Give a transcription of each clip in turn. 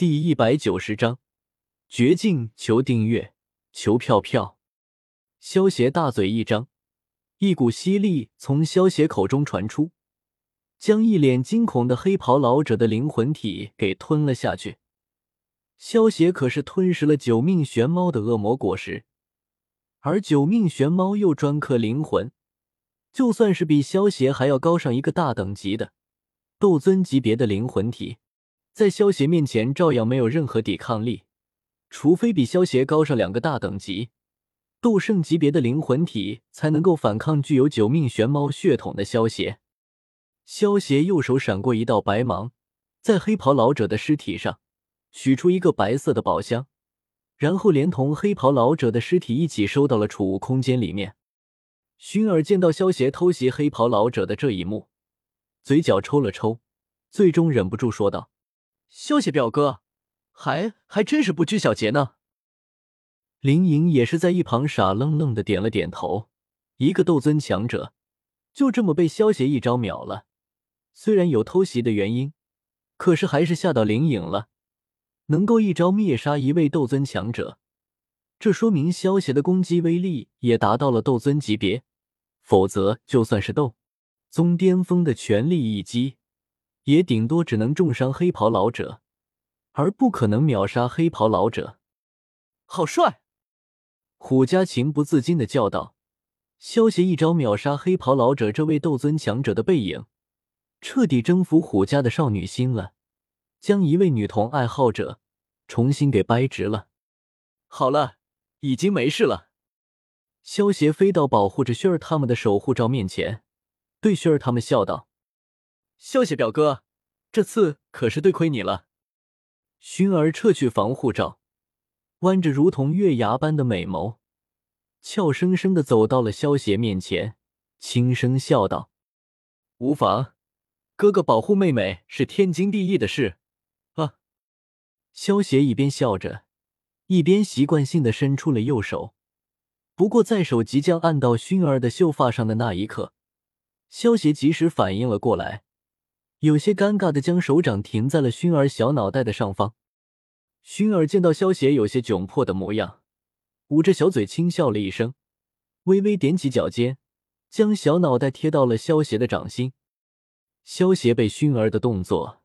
第一百九十章绝境，求订阅，求票票。萧协大嘴一张，一股吸力从萧协口中传出，将一脸惊恐的黑袍老者的灵魂体给吞了下去。萧协可是吞食了九命玄猫的恶魔果实，而九命玄猫又专克灵魂，就算是比萧协还要高上一个大等级的斗尊级别的灵魂体。在萧协面前，照样没有任何抵抗力，除非比萧协高上两个大等级，斗圣级别的灵魂体才能够反抗具有九命玄猫血统的萧协。萧协右手闪过一道白芒，在黑袍老者的尸体上取出一个白色的宝箱，然后连同黑袍老者的尸体一起收到了储物空间里面。薰儿见到萧协偷袭黑袍老者的这一幕，嘴角抽了抽，最终忍不住说道。萧协表哥，还还真是不拘小节呢。林颖也是在一旁傻愣愣的点了点头。一个斗尊强者就这么被萧协一招秒了，虽然有偷袭的原因，可是还是吓到林颖了。能够一招灭杀一位斗尊强者，这说明萧协的攻击威力也达到了斗尊级别，否则就算是斗宗巅峰的全力一击。也顶多只能重伤黑袍老者，而不可能秒杀黑袍老者。好帅！虎家情不自禁的叫道。萧协一招秒杀黑袍老者这位斗尊强者的背影，彻底征服虎家的少女心了，将一位女童爱好者重新给掰直了。好了，已经没事了。萧协飞到保护着薰儿他们的守护罩面前，对薰儿他们笑道。萧协表哥，这次可是对亏你了。薰儿撤去防护罩，弯着如同月牙般的美眸，俏生生的走到了萧协面前，轻声笑道：“无妨，哥哥保护妹妹是天经地义的事。”啊！萧协一边笑着，一边习惯性的伸出了右手。不过，在手即将按到薰儿的秀发上的那一刻，萧协及时反应了过来。有些尴尬的将手掌停在了薰儿小脑袋的上方。薰儿见到萧邪有些窘迫的模样，捂着小嘴轻笑了一声，微微踮起脚尖，将小脑袋贴到了萧邪的掌心。萧邪被熏儿的动作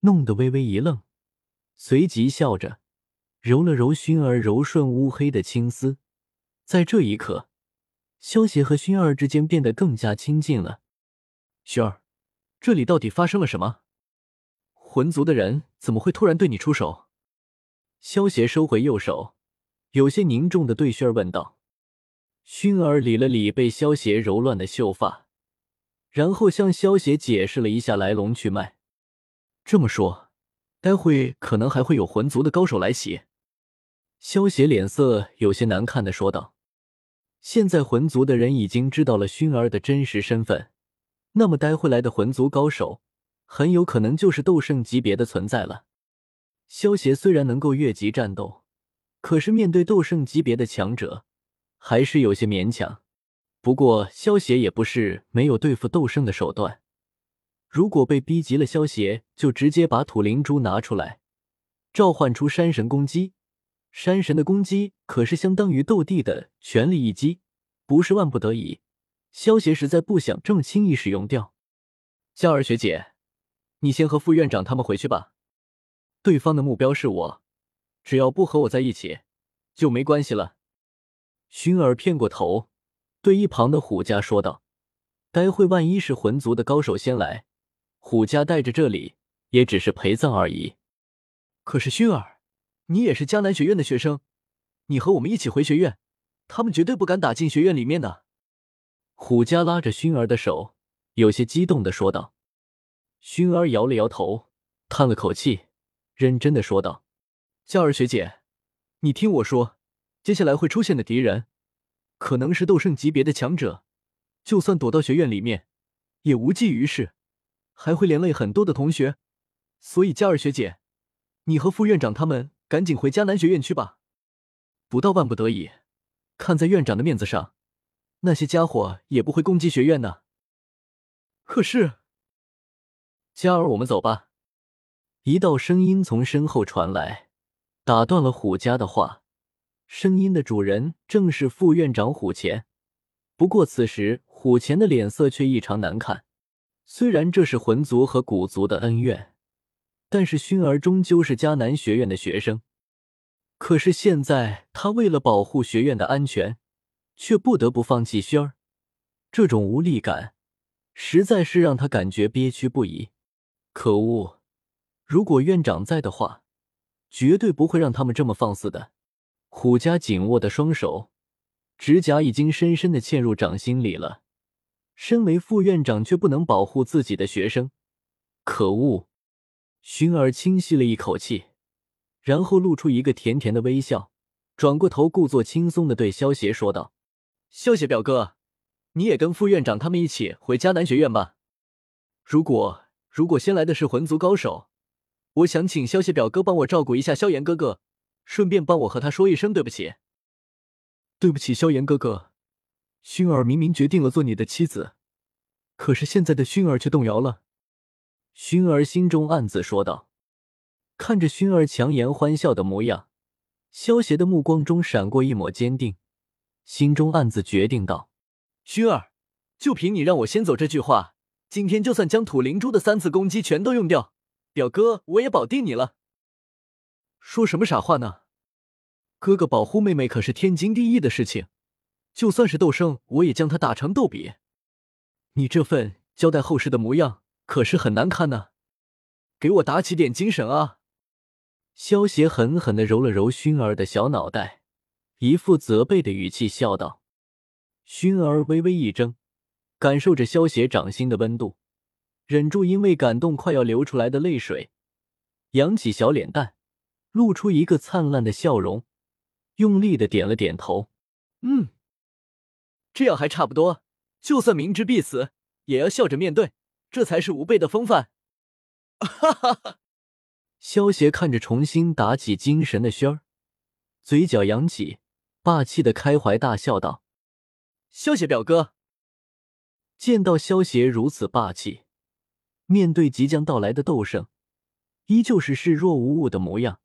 弄得微微一愣，随即笑着揉了揉熏儿柔顺乌黑的青丝。在这一刻，萧邪和薰儿之间变得更加亲近了。熏儿。这里到底发生了什么？魂族的人怎么会突然对你出手？萧协收回右手，有些凝重的对薰儿问道。薰儿理了理被萧协揉乱的秀发，然后向萧协解释了一下来龙去脉。这么说，待会可能还会有魂族的高手来袭。萧协脸色有些难看的说道。现在魂族的人已经知道了薰儿的真实身份。那么，待会来的魂族高手很有可能就是斗圣级别的存在了。萧协虽然能够越级战斗，可是面对斗圣级别的强者，还是有些勉强。不过，萧协也不是没有对付斗圣的手段。如果被逼急了，萧协就直接把土灵珠拿出来，召唤出山神攻击。山神的攻击可是相当于斗帝的全力一击，不是万不得已。萧协实在不想这么轻易使用掉。嘉儿学姐，你先和副院长他们回去吧。对方的目标是我，只要不和我在一起，就没关系了。薰儿偏过头，对一旁的虎家说道：“待会万一是魂族的高手先来，虎家带着这里也只是陪葬而已。可是薰儿，你也是迦南学院的学生，你和我们一起回学院，他们绝对不敢打进学院里面的。”虎家拉着熏儿的手，有些激动的说道。熏儿摇了摇头，叹了口气，认真的说道：“娇儿学姐，你听我说，接下来会出现的敌人，可能是斗圣级别的强者，就算躲到学院里面，也无济于事，还会连累很多的同学。所以，佳儿学姐，你和副院长他们赶紧回迦南学院去吧。不到万不得已，看在院长的面子上。”那些家伙也不会攻击学院呢。可是，嘉儿，我们走吧。一道声音从身后传来，打断了虎家的话。声音的主人正是副院长虎钳。不过此时虎钳的脸色却异常难看。虽然这是魂族和古族的恩怨，但是薰儿终究是迦南学院的学生。可是现在他为了保护学院的安全，却不得不放弃薰儿。这种无力感，实在是让他感觉憋屈不已。可恶！如果院长在的话，绝对不会让他们这么放肆的。虎家紧握的双手，指甲已经深深的嵌入掌心里了。身为副院长，却不能保护自己的学生，可恶！薰儿轻吸了一口气，然后露出一个甜甜的微笑，转过头，故作轻松的对萧邪说道：“萧邪表哥，你也跟副院长他们一起回迦南学院吧。如果如果先来的是魂族高手，我想请萧邪表哥帮我照顾一下萧炎哥哥，顺便帮我和他说一声对不起。对不起，萧炎哥哥。”薰儿明明决定了做你的妻子，可是现在的薰儿却动摇了。薰儿心中暗自说道。看着薰儿强颜欢笑的模样，萧邪的目光中闪过一抹坚定，心中暗自决定道：“薰儿，就凭你让我先走这句话，今天就算将土灵珠的三次攻击全都用掉，表哥我也保定你了。说什么傻话呢？哥哥保护妹妹可是天经地义的事情。”就算是斗圣，我也将他打成斗比。你这份交代后事的模样可是很难看呢，给我打起点精神啊！萧邪狠狠的揉了揉熏儿的小脑袋，一副责备的语气笑道。薰儿微微一怔，感受着萧邪掌心的温度，忍住因为感动快要流出来的泪水，扬起小脸蛋，露出一个灿烂的笑容，用力的点了点头，嗯。这样还差不多，就算明知必死，也要笑着面对，这才是吾辈的风范。哈哈哈！萧邪看着重新打起精神的轩儿，嘴角扬起，霸气的开怀大笑道：“萧邪表哥。”见到萧邪如此霸气，面对即将到来的斗圣，依旧是视若无物的模样，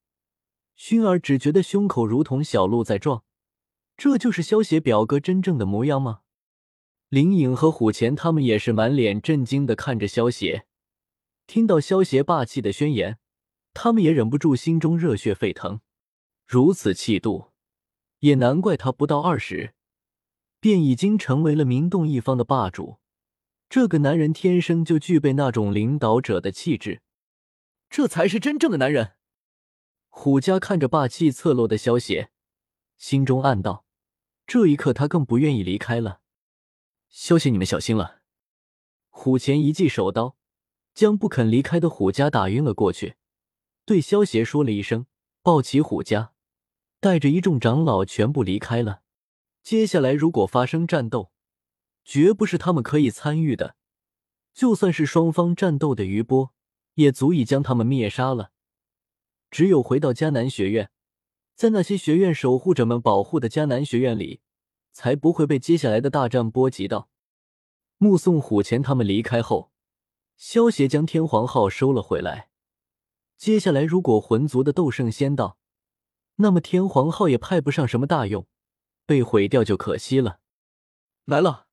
薰儿只觉得胸口如同小鹿在撞。这就是萧邪表哥真正的模样吗？林颖和虎钳他们也是满脸震惊的看着萧邪，听到萧邪霸气的宣言，他们也忍不住心中热血沸腾。如此气度，也难怪他不到二十，便已经成为了名动一方的霸主。这个男人天生就具备那种领导者的气质，这才是真正的男人。虎家看着霸气侧落的萧邪，心中暗道。这一刻，他更不愿意离开了。萧邪，你们小心了！虎钳一记手刀，将不肯离开的虎家打晕了过去，对萧邪说了一声，抱起虎家，带着一众长老全部离开了。接下来，如果发生战斗，绝不是他们可以参与的。就算是双方战斗的余波，也足以将他们灭杀了。只有回到迦南学院。在那些学院守护者们保护的迦南学院里，才不会被接下来的大战波及到。目送虎钳他们离开后，萧协将天皇号收了回来。接下来，如果魂族的斗圣先到，那么天皇号也派不上什么大用，被毁掉就可惜了。来了，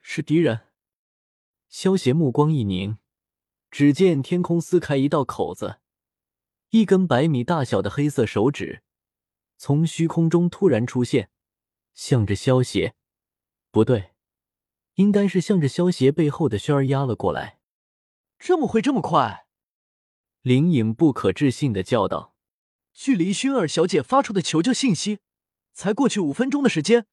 是敌人。萧协目光一凝，只见天空撕开一道口子，一根百米大小的黑色手指。从虚空中突然出现，向着萧邪，不对，应该是向着萧邪背后的轩儿压了过来。这么会这么快？林颖不可置信的叫道：“距离薰儿小姐发出的求救信息，才过去五分钟的时间，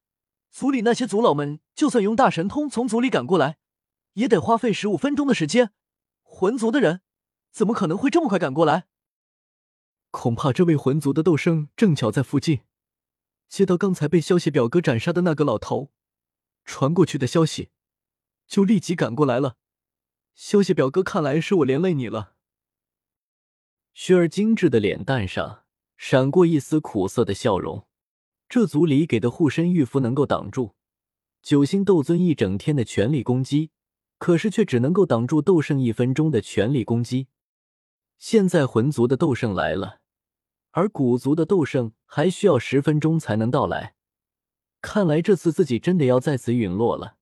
族里那些族老们就算用大神通从族里赶过来，也得花费十五分钟的时间。魂族的人怎么可能会这么快赶过来？”恐怕这位魂族的斗圣正巧在附近，接到刚才被萧邪表哥斩杀的那个老头传过去的消息，就立即赶过来了。萧邪表哥，看来是我连累你了。雪儿精致的脸蛋上闪过一丝苦涩的笑容。这族里给的护身玉符能够挡住九星斗尊一整天的全力攻击，可是却只能够挡住斗圣一分钟的全力攻击。现在魂族的斗圣来了，而古族的斗圣还需要十分钟才能到来。看来这次自己真的要在此陨落了。